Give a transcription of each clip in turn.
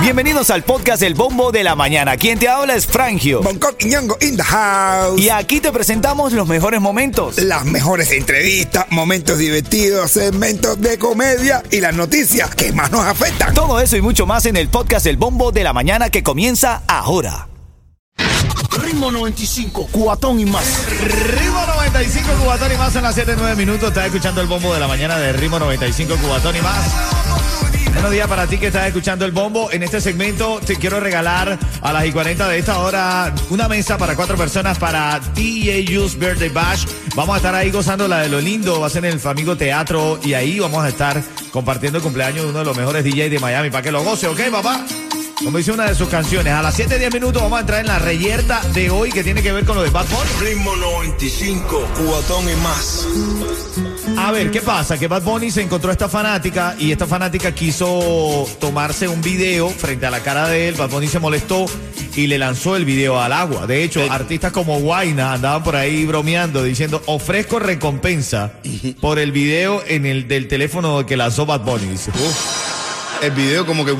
Bienvenidos al podcast El Bombo de la Mañana. Quien te habla es Frangio. Bangkok y Ñongo in the house. Y aquí te presentamos los mejores momentos. Las mejores entrevistas, momentos divertidos, segmentos de comedia y las noticias que más nos afectan. Todo eso y mucho más en el podcast El Bombo de la Mañana que comienza ahora. Ritmo 95, cuatón y más. Ritmo 95 Cubatón y más en las 7-9 minutos. Estás escuchando el bombo de la mañana de Ritmo 95 Cubatón y más. Buenos días para ti que estás escuchando el bombo. En este segmento te quiero regalar a las y 40 de esta hora una mesa para cuatro personas para TJU's Birthday Bash. Vamos a estar ahí gozando la de lo lindo. Va a ser en el Famigo Teatro y ahí vamos a estar compartiendo el cumpleaños de uno de los mejores DJs de Miami para que lo goce, ¿ok, papá? Como dice una de sus canciones, a las 7-10 minutos vamos a entrar en la reyerta de hoy que tiene que ver con lo de Bad Bunny. Ritmo 95, cubatón y más. A ver, ¿qué pasa? Que Bad Bunny se encontró a esta fanática y esta fanática quiso tomarse un video frente a la cara de él. Bad Bunny se molestó y le lanzó el video al agua. De hecho, artistas como Guaina andaban por ahí bromeando diciendo ofrezco recompensa por el video en el del teléfono que lanzó Bad Bunny. Dice. El video como que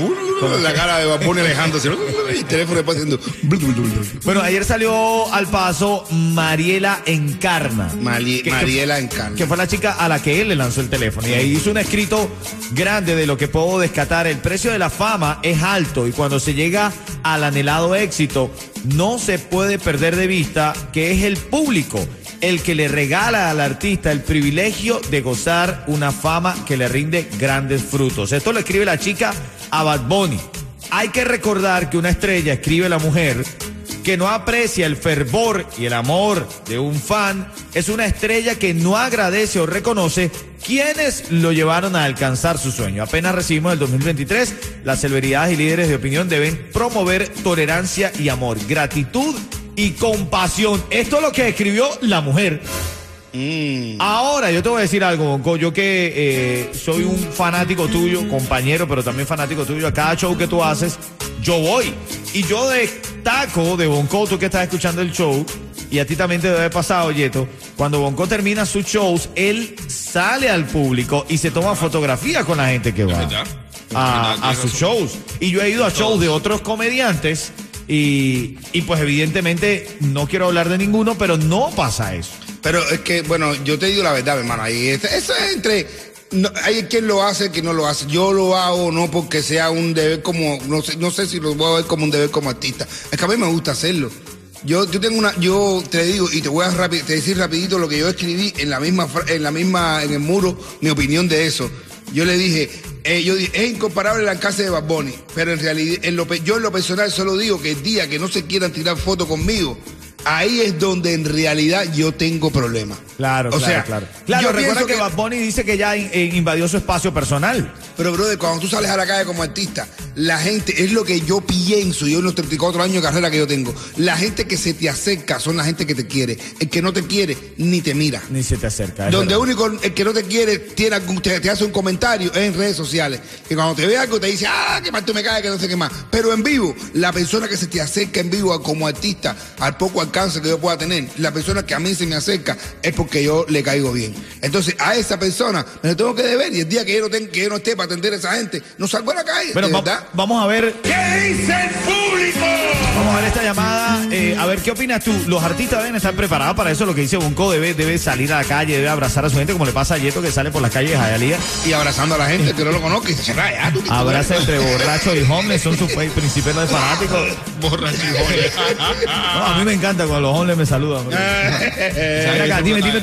la cara de Baboni alejándose y el teléfono después haciendo Bueno, ayer salió al paso Mariela Encarna. Mali- Que- que- Mariela Encarna. que fue la chica a la que él le lanzó el teléfono. Y ahí hizo un escrito grande de lo que puedo descatar. El precio de la fama es alto y cuando se llega al anhelado éxito, no se puede perder de vista que es el público el que le regala al artista el privilegio de gozar una fama que le rinde grandes frutos. Esto lo escribe la chica a Bad Bunny. Hay que recordar que una estrella, escribe la mujer, que no aprecia el fervor y el amor de un fan es una estrella que no agradece o reconoce quienes lo llevaron a alcanzar su sueño. Apenas recibimos el 2023, las celebridades y líderes de opinión deben promover tolerancia y amor, gratitud y compasión. Esto es lo que escribió la mujer. Ahora, yo te voy a decir algo, Bonco. Yo que eh, soy un fanático tuyo, compañero, pero también fanático tuyo. A cada show que tú haces, yo voy. Y yo destaco de Bonco, tú que estás escuchando el show, y a ti también te debe haber pasado, Yeto. Cuando Bonco termina sus shows, él sale al público y se toma fotografía con la gente que va verdad. a, a sus shows. Y yo he ido a shows de otros comediantes. Y, y pues evidentemente no quiero hablar de ninguno, pero no pasa eso. Pero es que, bueno, yo te digo la verdad, mi hermano. Ahí es- eso es entre. No, hay quien lo hace, quien no lo hace. Yo lo hago no porque sea un deber como. No sé, no sé si lo voy a ver como un deber como artista. Es que a mí me gusta hacerlo. Yo, yo tengo una, yo te digo y te voy a decir rapidito lo que yo escribí en la misma, en la misma, en el muro, mi opinión de eso. Yo le dije, eh, yo es incomparable el alcance de Bad pero en realidad, en lo, yo en lo personal solo digo que el día que no se quieran tirar fotos conmigo, ahí es donde en realidad yo tengo problemas. Claro, o claro, sea, claro. Claro, yo recuerda pienso que, Bad Bunny dice que ya in- eh, invadió su espacio personal. Pero, brother, cuando tú sales a la calle como artista, la gente, es lo que yo pienso, yo en los 34 años de carrera que yo tengo, la gente que se te acerca son la gente que te quiere. El que no te quiere, ni te mira. Ni se te acerca. Donde verdad. único el que no te quiere tiene algún- te, te hace un comentario es en redes sociales. Que cuando te ve algo te dice, ah, que mal tú me caes, que no sé qué más. Pero en vivo, la persona que se te acerca en vivo como artista, al poco alcance que yo pueda tener, la persona que a mí se me acerca es porque yo le caigo bien. Entonces, a esa persona me lo tengo que deber y el día que yo no, tenga- que yo no esté para atender a esa gente, no salgo a la calle. De va- verdad. vamos a ver. ¿Qué dice el público? Vamos a ver esta llamada. eh, a ver, ¿qué opinas tú? Los artistas deben estar preparados para eso. Lo que dice Bonco debe, debe salir a la calle, debe abrazar a su gente, como le pasa a Yeto que sale por las calles de Hialeah. Y abrazando a la gente que no lo conozca y dice, "Ah, ya, tú, que tú Abraza eres". entre borrachos y homeless, son sus fe- principales fanáticos. No, a mí me encanta cuando los homeless me saludan. Acá, dime, dime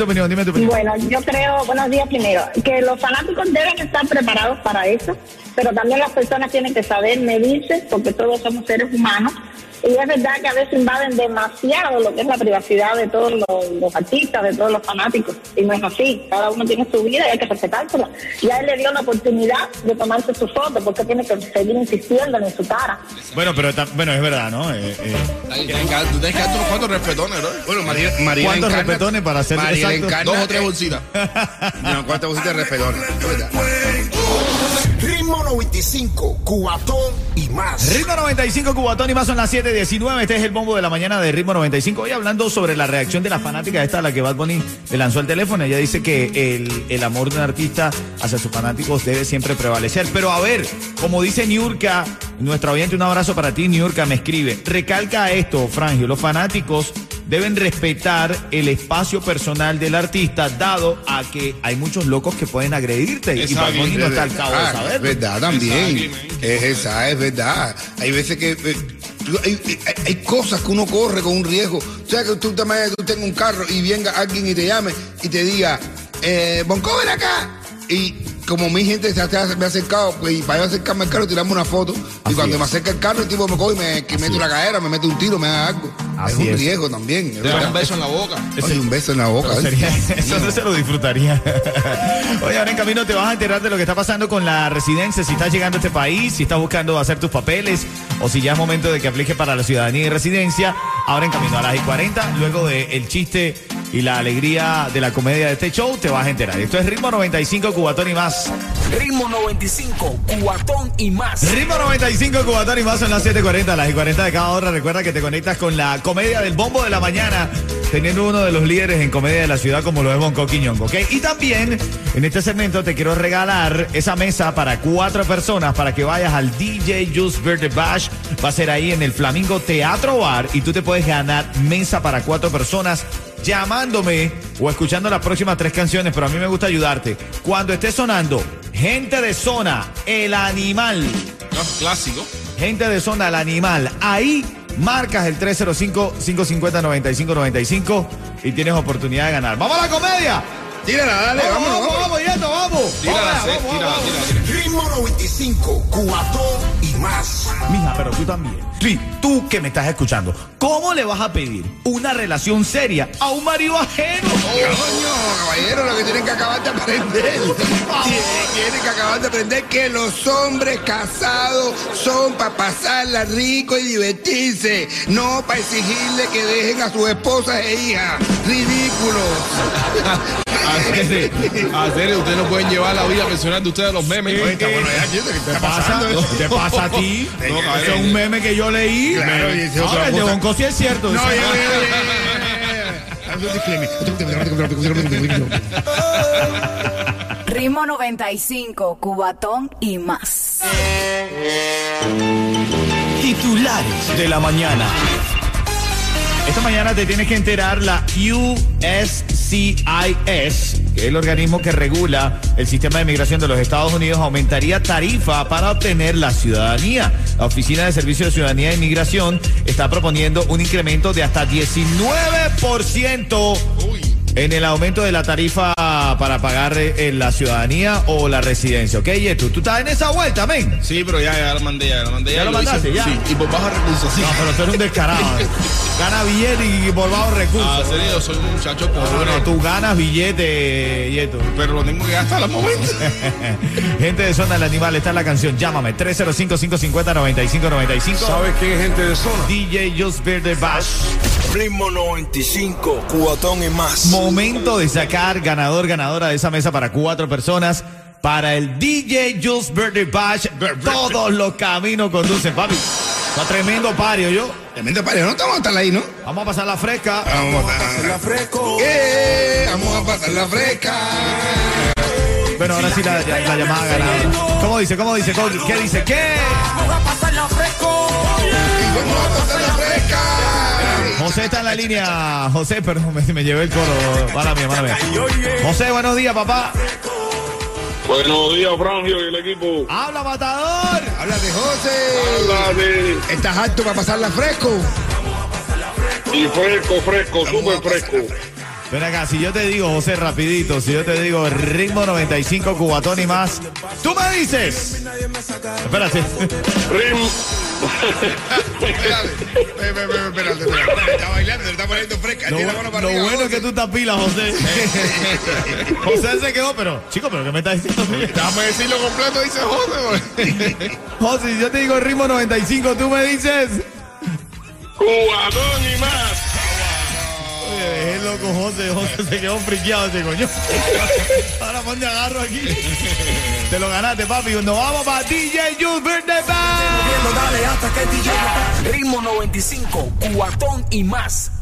Bueno, yo creo, buenos días primero, que los fanáticos deben estar preparados para eso, pero también las personas tienen que saber medirse, porque todos somos seres humanos, y es verdad que a veces invaden demasiado lo que es la privacidad de todos los, los artistas, de todos los fanáticos, y no es así, cada uno tiene su vida y hay que respetársela. Y a él le dio la oportunidad de tomarse su foto, porque tiene que seguir insistiendo en su cara. Bueno, pero bueno, es verdad, ¿no? Eh, eh, Tú tienes que darte unos cuantos respetones, ¿no? Bueno, María, María ¿Cuántos Encarna- respetones para ser María exacto? Encarna- Dos o tres bolsitas. No, cuántas bolsitas de respetones. Ritmo 95, Cubatón y más. Ritmo 95, Cubatón y más son las 7.19. Este es el bombo de la mañana de Ritmo 95. Hoy hablando sobre la reacción de la fanática esta a la que Bad Bunny le lanzó el teléfono. Ella dice que el, el amor de un artista hacia sus fanáticos debe siempre prevalecer. Pero a ver, como dice Niurka, nuestra oyente, un abrazo para ti, Niurka, me escribe. Recalca esto, Frangio. Los fanáticos deben respetar el espacio personal del artista, dado a que hay muchos locos que pueden agredirte. Y Bad Bunny no está al cabo de Ah, saberlo. Es verdad también. Es esa, es verdad. Hay veces que. eh, hay, hay- hay cosas que uno corre con un riesgo. O sea, que tú tú tengas un carro y venga alguien y te llame y te diga, eh, Bonco, ven acá. Y como mi gente se ha, me ha acercado, pues, y para yo acercarme al carro, tirarme una foto. y cuando es. me acerca el carro, el tipo me coge y me, que mete una cadera, me mete un tiro, me da algo. Así es un es. riesgo también. da verdad. un beso en la boca. Oye, un beso en la boca. Sería- eso no se lo disfrutaría. Oye, ahora en camino te vas a enterar de lo que está pasando con la residencia, si estás llegando a este país, si estás buscando hacer tus papeles o si ya es momento de que apliques para la ciudadanía y residencia. Ahora en camino a las y 40, luego del el chiste y la alegría de la comedia de este show, te vas a enterar. Esto es Ritmo 95, Cubatón y más. Ritmo 95, Cubatón y más. Ritmo 95, Cubatón y más son las 7.40, las y 40 de cada hora. Recuerda que te conectas con la comedia del bombo de la mañana, teniendo uno de los líderes en comedia de la ciudad como lo es Bonco Quiñongo, ¿ok? Y también en este segmento te quiero regalar esa mesa para cuatro personas para que vayas al DJ Juice Birthday Bash. Va a ser ahí en el Flamingo Teatro Bar y tú te puedes ganar mesa para cuatro personas llamándome o escuchando las próximas tres canciones, pero a mí me gusta ayudarte. Cuando esté sonando, gente de zona, el animal. No, clásico. Gente de zona, el animal. Ahí marcas el 305-550-9595 y tienes oportunidad de ganar. ¡Vamos a la comedia! Tírala, dale, ¡Vamos, vamos, vamos, vamos! Tírala, Vamos, Seth, vamos, tírala, vamos. tírala, tírala. Ritmo 95, Cubatón y más. Mija, pero tú también. Sí, tú que me estás escuchando. ¿Cómo le vas a pedir una relación seria a un marido ajeno? Coño, caballero, lo que tienen que acabar de aprender. Tienen- que acabar de aprender que los hombres casados son para pasarla rico y divertirse, no para exigirle que dejen a sus esposas e hijas. Ridículos. Hacer, hacer, ustedes no pueden llevar la vida personal de ustedes los memes. Oye, está bueno, ya, ¿qué ¿Te está pasa? ¿Te pasa a ti? No, es un meme que yo leí. Claro, y ese Ahora, el de. Bonco sí es cierto. No, disclaimer. Ritmo 95, Cubatón y más. Titulares de la mañana. Esta mañana te tienes que enterar la USCIS, que es el organismo que regula el sistema de migración de los Estados Unidos, aumentaría tarifa para obtener la ciudadanía. La Oficina de Servicios de Ciudadanía e Inmigración está proponiendo un incremento de hasta 19% en el aumento de la tarifa para pagar eh, la ciudadanía o la residencia. ¿Ok, Yetu? ¿Tú estás en esa vuelta, men? Sí, pero ya, ya lo mandé, ya lo mandé. ¿Ya lo hice- mandaste, ya? Sí, y por bajo recursos, sí. No, pero tú eres un descarado. eh. Gana billete y por bajo recursos. Ah, serio, yo soy un muchacho pobre. Bueno, tú ganas billete, Yeto. Pero lo tengo que gastar al momento. Gente de Zona del Animal, está en la canción. Llámame, 305-550-9595. ¿Sabes quién es gente de zona? DJ Just Verde Bash. Ritmo 95, Cubatón y más. Momento de sacar ganador, ganadora de esa mesa para cuatro personas. Para el DJ Just Verde Bash. Todos los caminos conducen, papi. Está tremendo pario, yo. Tremendo pareja, no estamos hasta ahí, ¿no? Vamos a pasar la fresca. Vamos a pasarla fresco. Eh, Vamos a pasarla fresca. Bueno, ahora sí la, la- la llamada ganadora. ¿Cómo dice? ¿Cómo dice? ¿Cómo- ¿Qué dice? ¿Qué? José está en la línea. José, perdón, me, me llevé el coro. Mala mía, mala mía. José, buenos días, papá. Buenos días, Frangio y el equipo. ¡Habla, matador! Háblate, José. Habla de ¿Estás alto para pasarla fresco? y fresco, fresco, súper fresco. Ven acá, si yo te digo, José, rapidito, si yo te digo ritmo 95, cubatón y más, tú me dices. Espérate. Rim. Espérate, espérate. Está bailando, está poniendo fresca. Lo, Tiene la mano para lo arriba, bueno es que tú estás pila, José. José se quedó, pero, chico, ¿pero qué me estás diciendo? Déjame decirlo completo, dice José. José, si yo te digo ritmo 95, tú me dices. Cubatón y más. Loco José. José se quedó friqueado ese coño. Ahora ponte agarro aquí. Te lo ganaste, papi. Nos vamos para DJ Juice Birthday Band. Dale hasta que DJ Ritmo 95, cuatón y más.